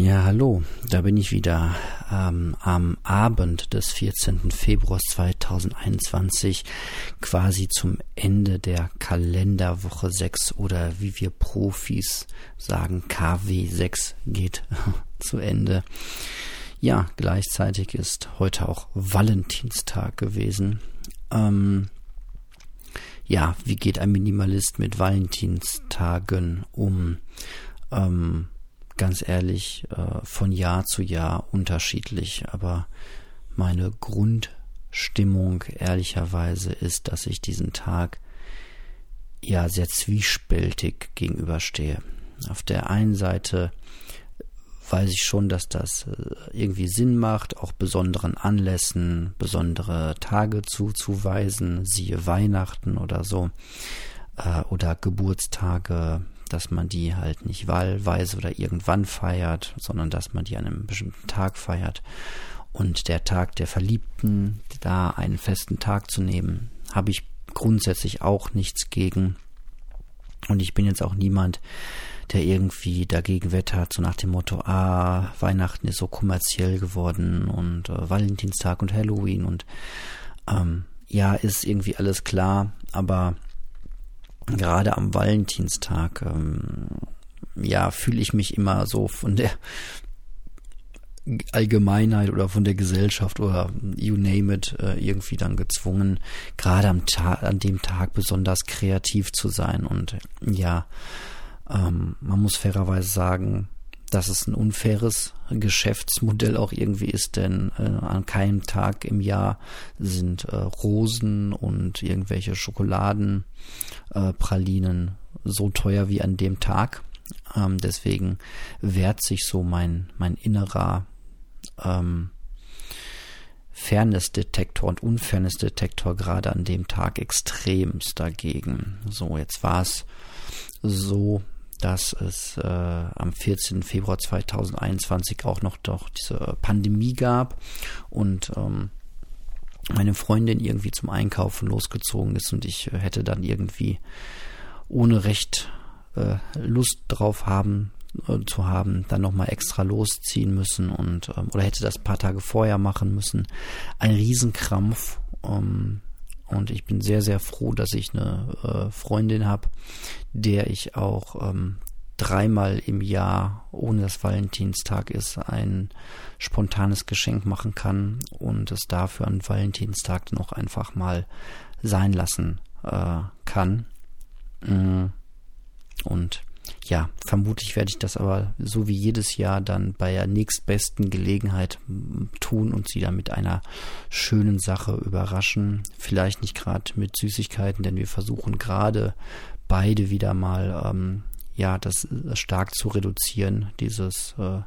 Ja, hallo, da bin ich wieder ähm, am Abend des 14. Februars 2021, quasi zum Ende der Kalenderwoche 6 oder wie wir Profis sagen, KW 6 geht zu Ende. Ja, gleichzeitig ist heute auch Valentinstag gewesen. Ähm, ja, wie geht ein Minimalist mit Valentinstagen um? Ähm, ganz ehrlich, äh, von Jahr zu Jahr unterschiedlich, aber meine Grundstimmung ehrlicherweise ist, dass ich diesen Tag ja sehr zwiespältig gegenüberstehe. Auf der einen Seite weiß ich schon, dass das äh, irgendwie Sinn macht, auch besonderen Anlässen, besondere Tage zuzuweisen, siehe Weihnachten oder so, äh, oder Geburtstage, dass man die halt nicht wahlweise oder irgendwann feiert, sondern dass man die an einem bestimmten Tag feiert. Und der Tag der Verliebten, da einen festen Tag zu nehmen, habe ich grundsätzlich auch nichts gegen. Und ich bin jetzt auch niemand, der irgendwie dagegen wettert, so nach dem Motto, ah, Weihnachten ist so kommerziell geworden und äh, Valentinstag und Halloween und ähm, ja, ist irgendwie alles klar, aber gerade am Valentinstag, ähm, ja, fühle ich mich immer so von der Allgemeinheit oder von der Gesellschaft oder you name it äh, irgendwie dann gezwungen, gerade am Tag, an dem Tag besonders kreativ zu sein. Und ja, ähm, man muss fairerweise sagen, dass es ein unfaires Geschäftsmodell auch irgendwie ist, denn äh, an keinem Tag im Jahr sind äh, Rosen und irgendwelche Schokoladenpralinen äh, so teuer wie an dem Tag. Ähm, deswegen wehrt sich so mein, mein innerer ähm, Fairness-Detektor und Unfairness-Detektor gerade an dem Tag extremst dagegen. So, jetzt war es so, dass es äh, am 14. Februar 2021 auch noch doch diese Pandemie gab und ähm, meine Freundin irgendwie zum Einkaufen losgezogen ist und ich hätte dann irgendwie ohne recht äh, Lust drauf haben äh, zu haben, dann nochmal extra losziehen müssen und ähm, oder hätte das paar Tage vorher machen müssen. Ein Riesenkrampf. Ähm, und ich bin sehr, sehr froh, dass ich eine äh, Freundin habe, der ich auch ähm, dreimal im Jahr, ohne dass Valentinstag ist, ein spontanes Geschenk machen kann und es dafür an Valentinstag auch einfach mal sein lassen äh, kann. Mm. Und ja, vermutlich werde ich das aber so wie jedes Jahr dann bei der nächstbesten Gelegenheit tun und sie dann mit einer schönen Sache überraschen. Vielleicht nicht gerade mit Süßigkeiten, denn wir versuchen gerade beide wieder mal ähm, ja das äh, stark zu reduzieren, dieses äh,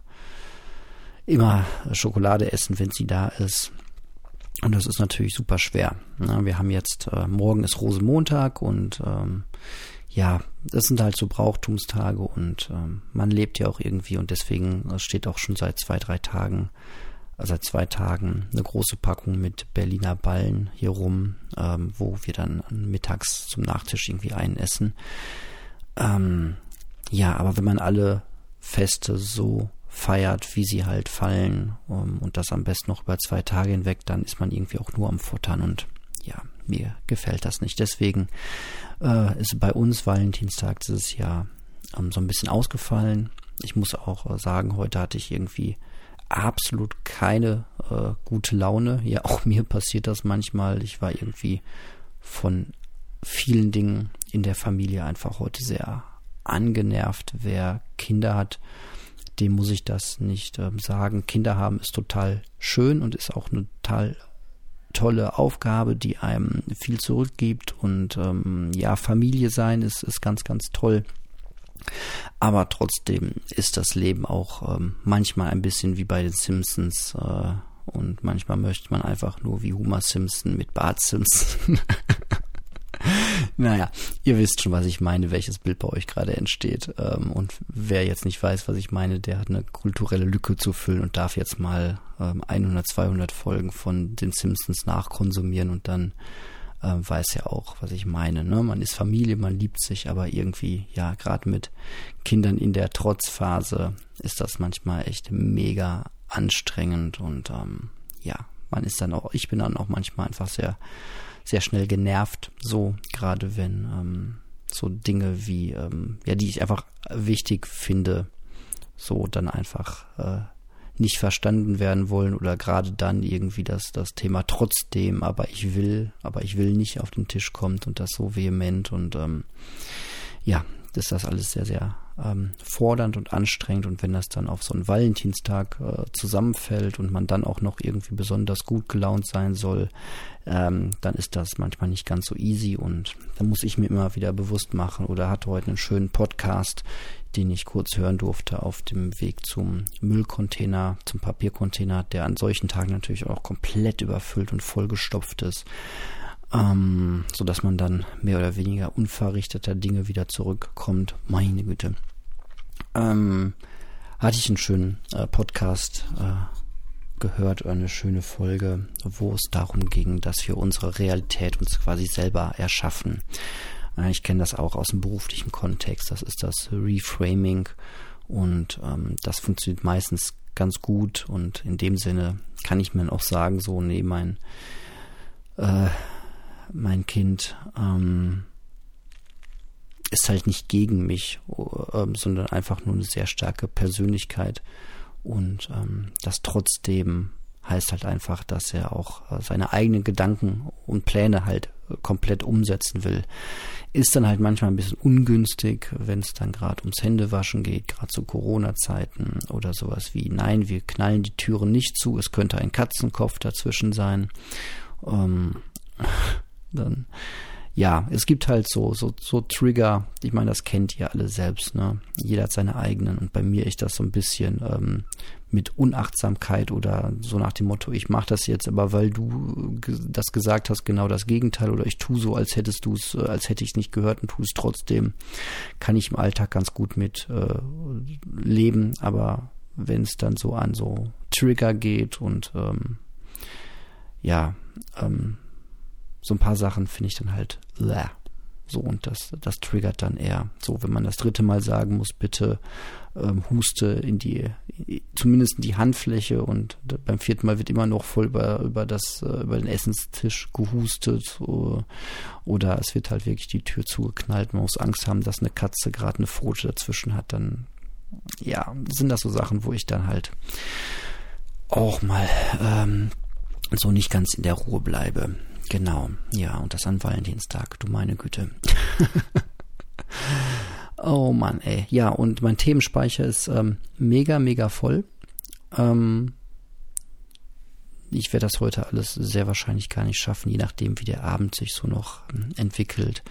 immer Schokolade essen, wenn sie da ist. Und das ist natürlich super schwer. Ne? Wir haben jetzt, äh, morgen ist Rosenmontag und ähm, ja, das sind halt so Brauchtumstage und ähm, man lebt ja auch irgendwie und deswegen steht auch schon seit zwei, drei Tagen, äh, seit zwei Tagen eine große Packung mit Berliner Ballen hier rum, ähm, wo wir dann mittags zum Nachtisch irgendwie einessen. Ähm, ja, aber wenn man alle Feste so feiert, wie sie halt fallen um, und das am besten noch über zwei Tage hinweg, dann ist man irgendwie auch nur am Futtern und ja, mir gefällt das nicht. Deswegen äh, ist bei uns Valentinstag dieses Jahr ähm, so ein bisschen ausgefallen. Ich muss auch äh, sagen, heute hatte ich irgendwie absolut keine äh, gute Laune. Ja, auch mir passiert das manchmal. Ich war irgendwie von vielen Dingen in der Familie einfach heute sehr angenervt. Wer Kinder hat, dem muss ich das nicht ähm, sagen. Kinder haben ist total schön und ist auch eine total tolle Aufgabe, die einem viel zurückgibt und ähm, ja, Familie sein ist, ist ganz, ganz toll. Aber trotzdem ist das Leben auch ähm, manchmal ein bisschen wie bei den Simpsons äh, und manchmal möchte man einfach nur wie Homer Simpson mit Bart Simpson naja, ihr wisst schon, was ich meine, welches Bild bei euch gerade entsteht. Ähm, und wer jetzt nicht weiß, was ich meine, der hat eine kulturelle Lücke zu füllen und darf jetzt mal 100, ähm, 200 Folgen von den Simpsons nachkonsumieren und dann äh, weiß ja auch, was ich meine. Ne? Man ist Familie, man liebt sich, aber irgendwie, ja, gerade mit Kindern in der Trotzphase ist das manchmal echt mega anstrengend und ähm, ja, man ist dann auch, ich bin dann auch manchmal einfach sehr, sehr schnell genervt, so gerade wenn ähm, so Dinge wie, ähm, ja, die ich einfach wichtig finde, so dann einfach äh, nicht verstanden werden wollen oder gerade dann irgendwie das, das Thema trotzdem, aber ich will, aber ich will nicht auf den Tisch kommt und das so vehement und ähm, ja, ist das alles sehr, sehr ähm, fordernd und anstrengend und wenn das dann auf so einen Valentinstag äh, zusammenfällt und man dann auch noch irgendwie besonders gut gelaunt sein soll, ähm, dann ist das manchmal nicht ganz so easy und da muss ich mir immer wieder bewusst machen oder hatte heute einen schönen Podcast, den ich kurz hören durfte auf dem Weg zum Müllcontainer, zum Papiercontainer, der an solchen Tagen natürlich auch komplett überfüllt und vollgestopft ist ähm, so dass man dann mehr oder weniger unverrichteter Dinge wieder zurückkommt. Meine Güte. Ähm, hatte ich einen schönen äh, Podcast äh, gehört eine schöne Folge, wo es darum ging, dass wir unsere Realität uns quasi selber erschaffen. Äh, ich kenne das auch aus dem beruflichen Kontext. Das ist das Reframing und ähm, das funktioniert meistens ganz gut und in dem Sinne kann ich mir auch sagen, so nee, mein äh, mein Kind ähm, ist halt nicht gegen mich, äh, sondern einfach nur eine sehr starke Persönlichkeit. Und ähm, das trotzdem heißt halt einfach, dass er auch äh, seine eigenen Gedanken und Pläne halt äh, komplett umsetzen will. Ist dann halt manchmal ein bisschen ungünstig, wenn es dann gerade ums Händewaschen geht, gerade zu Corona-Zeiten oder sowas wie, nein, wir knallen die Türen nicht zu, es könnte ein Katzenkopf dazwischen sein. Ähm, dann ja, es gibt halt so, so, so Trigger, ich meine, das kennt ihr alle selbst, ne? Jeder hat seine eigenen und bei mir ich das so ein bisschen ähm, mit Unachtsamkeit oder so nach dem Motto, ich mache das jetzt, aber weil du das gesagt hast, genau das Gegenteil oder ich tue so, als hättest du es, äh, als hätte ich es nicht gehört und tue es trotzdem, kann ich im Alltag ganz gut mit äh, leben, aber wenn es dann so an so Trigger geht und ähm, ja, ähm, so ein paar Sachen finde ich dann halt bleh. so und das, das triggert dann eher. So, wenn man das dritte Mal sagen muss, bitte ähm, huste in die, zumindest in die Handfläche und beim vierten Mal wird immer noch voll über, über das, äh, über den Essenstisch gehustet oder, oder es wird halt wirklich die Tür zugeknallt. Man muss Angst haben, dass eine Katze gerade eine Pfote dazwischen hat, dann ja, sind das so Sachen, wo ich dann halt auch mal ähm, so nicht ganz in der Ruhe bleibe. Genau, ja, und das an Valentinstag, du meine Güte. oh Mann, ey. Ja, und mein Themenspeicher ist ähm, mega, mega voll. Ähm, ich werde das heute alles sehr wahrscheinlich gar nicht schaffen, je nachdem, wie der Abend sich so noch ähm, entwickelt.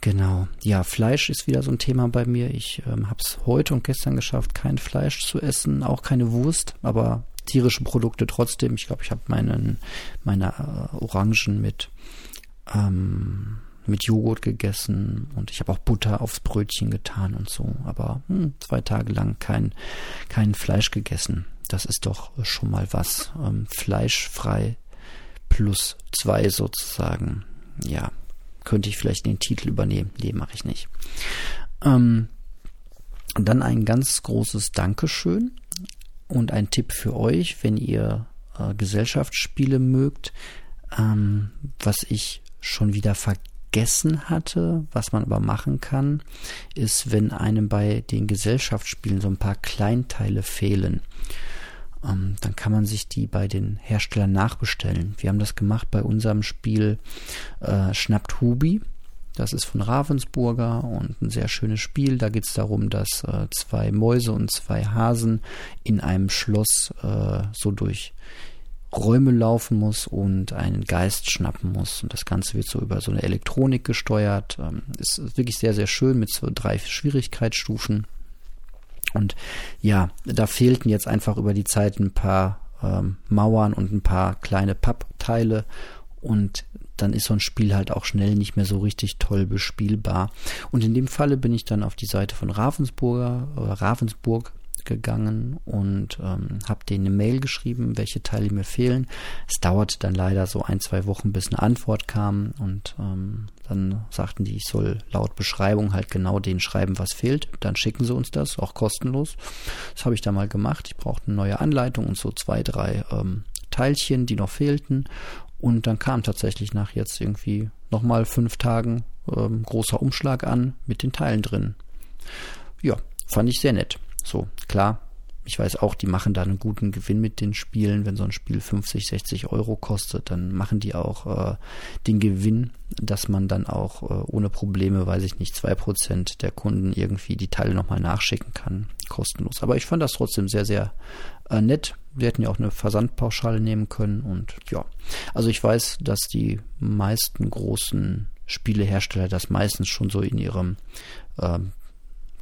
Genau. Ja, Fleisch ist wieder so ein Thema bei mir. Ich ähm, habe es heute und gestern geschafft, kein Fleisch zu essen, auch keine Wurst, aber tierische Produkte trotzdem. Ich glaube, ich habe meinen meine äh, Orangen mit ähm, mit Joghurt gegessen und ich habe auch Butter aufs Brötchen getan und so. Aber hm, zwei Tage lang kein kein Fleisch gegessen. Das ist doch schon mal was. Ähm, fleischfrei plus zwei sozusagen. Ja, könnte ich vielleicht den Titel übernehmen. Nee, mache ich nicht. Ähm, dann ein ganz großes Dankeschön und ein Tipp für euch, wenn ihr äh, Gesellschaftsspiele mögt, ähm, was ich schon wieder vergessen hatte, was man aber machen kann, ist, wenn einem bei den Gesellschaftsspielen so ein paar Kleinteile fehlen, ähm, dann kann man sich die bei den Herstellern nachbestellen. Wir haben das gemacht bei unserem Spiel äh, Schnappt Hubi. Das ist von Ravensburger und ein sehr schönes Spiel. Da geht es darum, dass äh, zwei Mäuse und zwei Hasen in einem Schloss äh, so durch Räume laufen muss und einen Geist schnappen muss. Und das Ganze wird so über so eine Elektronik gesteuert. Ähm, ist wirklich sehr, sehr schön mit so drei Schwierigkeitsstufen. Und ja, da fehlten jetzt einfach über die Zeit ein paar ähm, Mauern und ein paar kleine Pappteile. Und dann ist so ein Spiel halt auch schnell nicht mehr so richtig toll bespielbar. Und in dem Falle bin ich dann auf die Seite von Ravensburger oder Ravensburg gegangen und ähm, habe denen eine Mail geschrieben, welche Teile mir fehlen. Es dauerte dann leider so ein, zwei Wochen, bis eine Antwort kam und ähm, dann sagten die, ich soll laut Beschreibung halt genau den schreiben, was fehlt. Dann schicken sie uns das, auch kostenlos. Das habe ich da mal gemacht. Ich brauchte eine neue Anleitung und so zwei, drei ähm, Teilchen, die noch fehlten. Und dann kam tatsächlich nach jetzt irgendwie nochmal fünf Tagen ähm, großer Umschlag an mit den Teilen drin. Ja, fand ich sehr nett. So, klar, ich weiß auch, die machen da einen guten Gewinn mit den Spielen. Wenn so ein Spiel 50, 60 Euro kostet, dann machen die auch äh, den Gewinn, dass man dann auch äh, ohne Probleme, weiß ich nicht, zwei Prozent der Kunden irgendwie die Teile nochmal nachschicken kann, kostenlos. Aber ich fand das trotzdem sehr, sehr äh, nett. Wir hätten ja auch eine Versandpauschale nehmen können und ja. Also ich weiß, dass die meisten großen Spielehersteller das meistens schon so in ihrem ähm,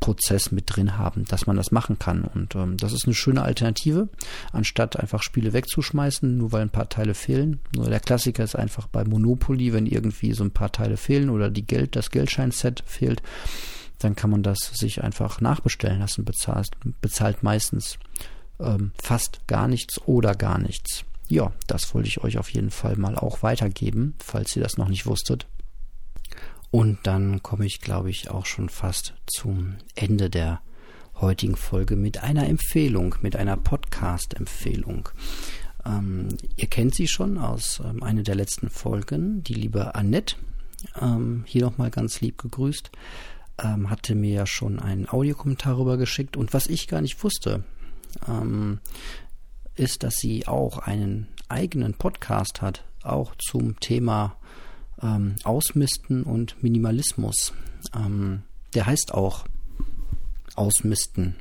Prozess mit drin haben, dass man das machen kann. Und ähm, das ist eine schöne Alternative, anstatt einfach Spiele wegzuschmeißen, nur weil ein paar Teile fehlen. Nur der Klassiker ist einfach bei Monopoly, wenn irgendwie so ein paar Teile fehlen oder die Geld, das Geldscheinset fehlt, dann kann man das sich einfach nachbestellen lassen, bezahlt, bezahlt meistens ähm, fast gar nichts oder gar nichts. Ja, das wollte ich euch auf jeden Fall mal auch weitergeben, falls ihr das noch nicht wusstet. Und dann komme ich, glaube ich, auch schon fast zum Ende der heutigen Folge mit einer Empfehlung, mit einer Podcast-Empfehlung. Ähm, ihr kennt sie schon aus ähm, einer der letzten Folgen, die liebe Annette, ähm, hier nochmal ganz lieb gegrüßt, ähm, hatte mir ja schon einen Audiokommentar rübergeschickt. Und was ich gar nicht wusste, ähm, ist, dass sie auch einen eigenen Podcast hat, auch zum Thema ähm, Ausmisten und Minimalismus. Ähm, der heißt auch Ausmisten.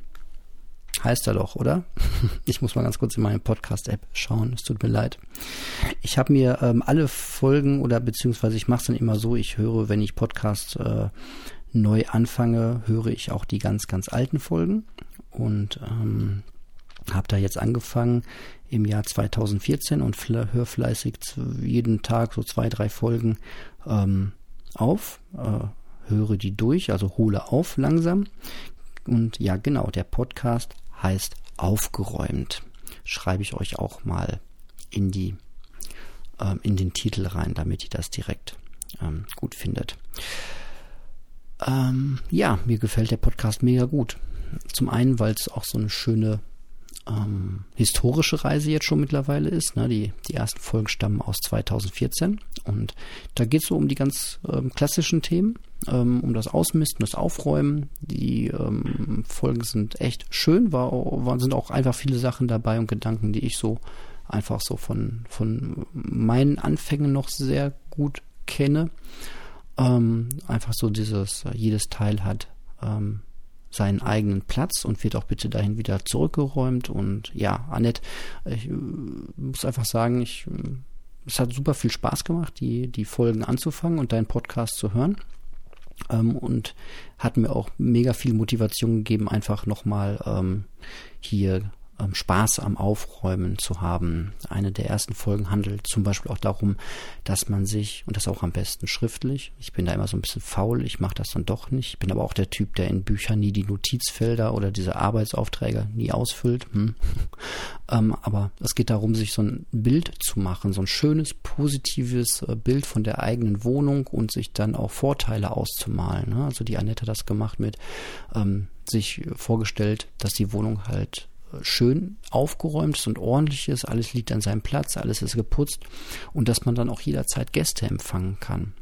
Heißt er doch, oder? Ich muss mal ganz kurz in meine Podcast-App schauen. Es tut mir leid. Ich habe mir ähm, alle Folgen oder beziehungsweise ich mache es dann immer so, ich höre, wenn ich Podcast äh, neu anfange, höre ich auch die ganz, ganz alten Folgen. Und ähm, habe da jetzt angefangen im Jahr 2014 und höre fleißig jeden Tag so zwei, drei Folgen ähm, auf, äh, höre die durch, also hole auf langsam. Und ja, genau, der Podcast heißt Aufgeräumt. Schreibe ich euch auch mal in die ähm, in den Titel rein, damit ihr das direkt ähm, gut findet. Ähm, ja, mir gefällt der Podcast mega gut. Zum einen, weil es auch so eine schöne ähm, historische Reise jetzt schon mittlerweile ist. Ne? Die, die ersten Folgen stammen aus 2014 und da geht es so um die ganz ähm, klassischen Themen, ähm, um das Ausmisten, das Aufräumen. Die ähm, Folgen sind echt schön, war, war, sind auch einfach viele Sachen dabei und Gedanken, die ich so einfach so von, von meinen Anfängen noch sehr gut kenne. Ähm, einfach so dieses, jedes Teil hat ähm, seinen eigenen Platz und wird auch bitte dahin wieder zurückgeräumt. Und ja, Annette, ich äh, muss einfach sagen, ich, äh, es hat super viel Spaß gemacht, die, die Folgen anzufangen und deinen Podcast zu hören. Ähm, und hat mir auch mega viel Motivation gegeben, einfach nochmal ähm, hier ähm, Spaß am Aufräumen zu haben. Eine der ersten Folgen handelt zum Beispiel auch darum, dass man sich, und das auch am besten schriftlich, ich bin da immer so ein bisschen faul, ich mache das dann doch nicht, ich bin aber auch der Typ, der in Büchern nie die Notizfelder oder diese Arbeitsaufträge nie ausfüllt. Hm. ähm, aber es geht darum, sich so ein Bild zu machen, so ein schönes, positives äh, Bild von der eigenen Wohnung und sich dann auch Vorteile auszumalen. Ne? Also die Annette hat das gemacht mit ähm, sich vorgestellt, dass die Wohnung halt schön aufgeräumt ist und ordentlich ist, alles liegt an seinem Platz, alles ist geputzt und dass man dann auch jederzeit Gäste empfangen kann.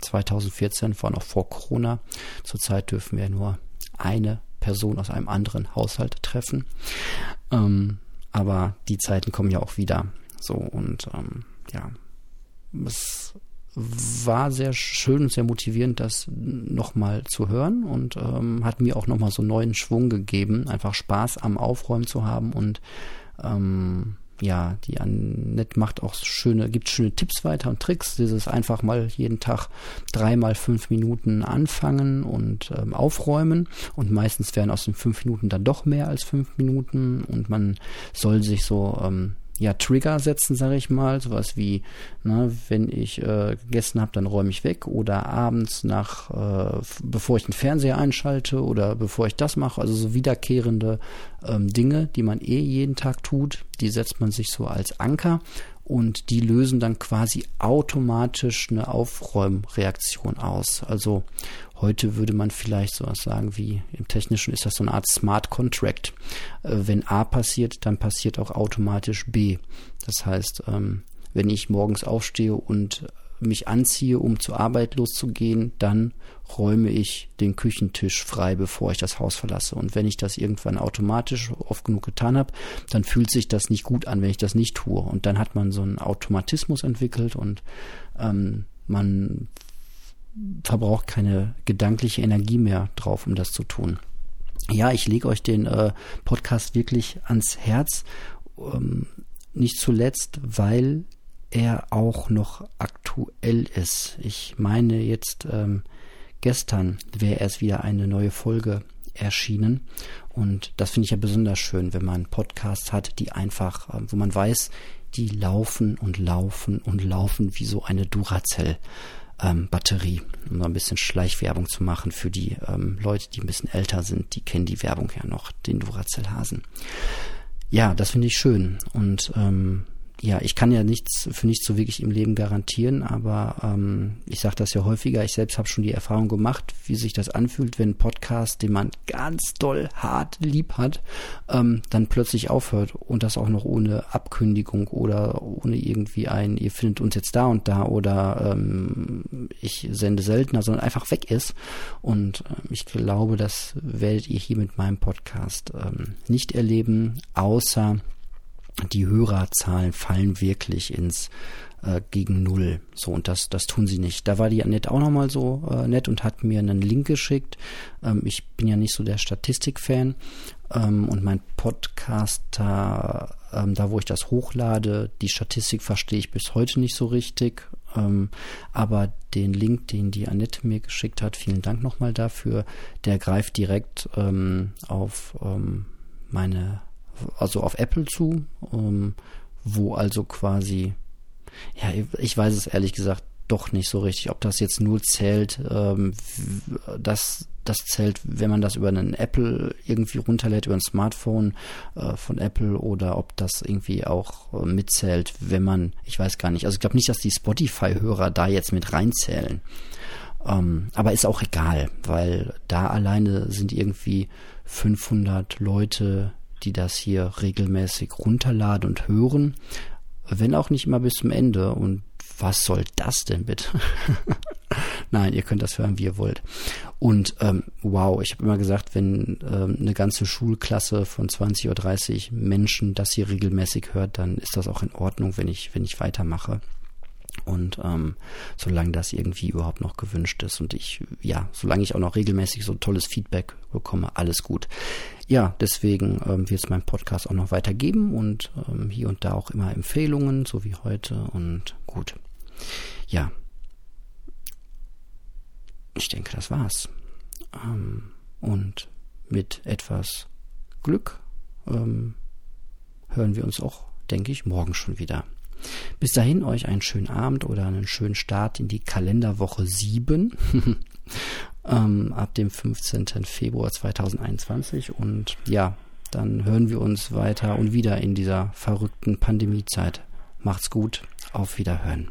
2014 war noch vor Corona. Zurzeit dürfen wir nur eine Person aus einem anderen Haushalt treffen. Ähm, aber die Zeiten kommen ja auch wieder. So und ähm, ja, es war sehr schön und sehr motivierend, das nochmal zu hören und ähm, hat mir auch nochmal so neuen Schwung gegeben, einfach Spaß am Aufräumen zu haben und ähm, ja, die Annette macht auch schöne, gibt schöne Tipps weiter und Tricks. Dieses einfach mal jeden Tag dreimal fünf Minuten anfangen und ähm, aufräumen. Und meistens werden aus den fünf Minuten dann doch mehr als fünf Minuten. Und man soll sich so ähm, ja, Trigger setzen, sage ich mal, sowas wie, ne, wenn ich äh, gegessen habe, dann räume ich weg. Oder abends nach, äh, bevor ich den Fernseher einschalte oder bevor ich das mache, also so wiederkehrende ähm, Dinge, die man eh jeden Tag tut, die setzt man sich so als Anker und die lösen dann quasi automatisch eine Aufräumreaktion aus. Also heute würde man vielleicht sowas sagen wie im Technischen ist das so eine Art Smart Contract. Äh, wenn A passiert, dann passiert auch automatisch B. Das heißt, ähm, wenn ich morgens aufstehe und mich anziehe, um zur Arbeit loszugehen, dann räume ich den Küchentisch frei, bevor ich das Haus verlasse. Und wenn ich das irgendwann automatisch oft genug getan habe, dann fühlt sich das nicht gut an, wenn ich das nicht tue. Und dann hat man so einen Automatismus entwickelt und ähm, man verbraucht keine gedankliche Energie mehr drauf, um das zu tun. Ja, ich lege euch den äh, Podcast wirklich ans Herz. Ähm, nicht zuletzt, weil er auch noch aktuell ist. Ich meine jetzt ähm, gestern wäre erst wieder eine neue Folge erschienen und das finde ich ja besonders schön, wenn man Podcasts hat, die einfach, äh, wo man weiß, die laufen und laufen und laufen wie so eine Duracell. Ähm, Batterie, um noch ein bisschen Schleichwerbung zu machen für die ähm, Leute, die ein bisschen älter sind, die kennen die Werbung ja noch, den Duracell-Hasen. Ja, das finde ich schön und ähm, ja, ich kann ja nichts für nichts so wirklich im Leben garantieren, aber ähm, ich sage das ja häufiger. Ich selbst habe schon die Erfahrung gemacht, wie sich das anfühlt, wenn ein Podcast, den man ganz doll hart lieb hat, ähm, dann plötzlich aufhört und das auch noch ohne Abkündigung oder ohne irgendwie ein, ihr findet uns jetzt da und da oder ähm, ich sende seltener, sondern einfach weg ist. Und äh, ich glaube, das werdet ihr hier mit meinem Podcast ähm, nicht erleben, außer die Hörerzahlen fallen wirklich ins äh, gegen Null. So, und das, das tun sie nicht. Da war die Annette auch nochmal so äh, nett und hat mir einen Link geschickt. Ähm, ich bin ja nicht so der Statistik-Fan. Ähm, und mein Podcaster, ähm, da wo ich das hochlade, die Statistik verstehe ich bis heute nicht so richtig. Ähm, aber den Link, den die Annette mir geschickt hat, vielen Dank nochmal dafür, der greift direkt ähm, auf ähm, meine also auf Apple zu, ähm, wo also quasi, ja, ich weiß es ehrlich gesagt doch nicht so richtig, ob das jetzt nur zählt, ähm, das, das zählt, wenn man das über einen Apple irgendwie runterlädt, über ein Smartphone äh, von Apple oder ob das irgendwie auch äh, mitzählt, wenn man, ich weiß gar nicht, also ich glaube nicht, dass die Spotify-Hörer da jetzt mit reinzählen. Ähm, aber ist auch egal, weil da alleine sind irgendwie 500 Leute die das hier regelmäßig runterladen und hören, wenn auch nicht immer bis zum Ende. Und was soll das denn bitte? Nein, ihr könnt das hören, wie ihr wollt. Und ähm, wow, ich habe immer gesagt, wenn ähm, eine ganze Schulklasse von 20 oder 30 Menschen das hier regelmäßig hört, dann ist das auch in Ordnung, wenn ich, wenn ich weitermache. Und ähm, solange das irgendwie überhaupt noch gewünscht ist und ich, ja, solange ich auch noch regelmäßig so tolles Feedback bekomme, alles gut. Ja, deswegen ähm, wird es meinen Podcast auch noch weitergeben und ähm, hier und da auch immer Empfehlungen, so wie heute und gut. Ja, ich denke, das war's. Ähm, und mit etwas Glück ähm, hören wir uns auch, denke ich, morgen schon wieder. Bis dahin euch einen schönen Abend oder einen schönen Start in die Kalenderwoche 7 ähm, ab dem 15. Februar 2021 und ja, dann hören wir uns weiter und wieder in dieser verrückten Pandemiezeit. Macht's gut, auf Wiederhören.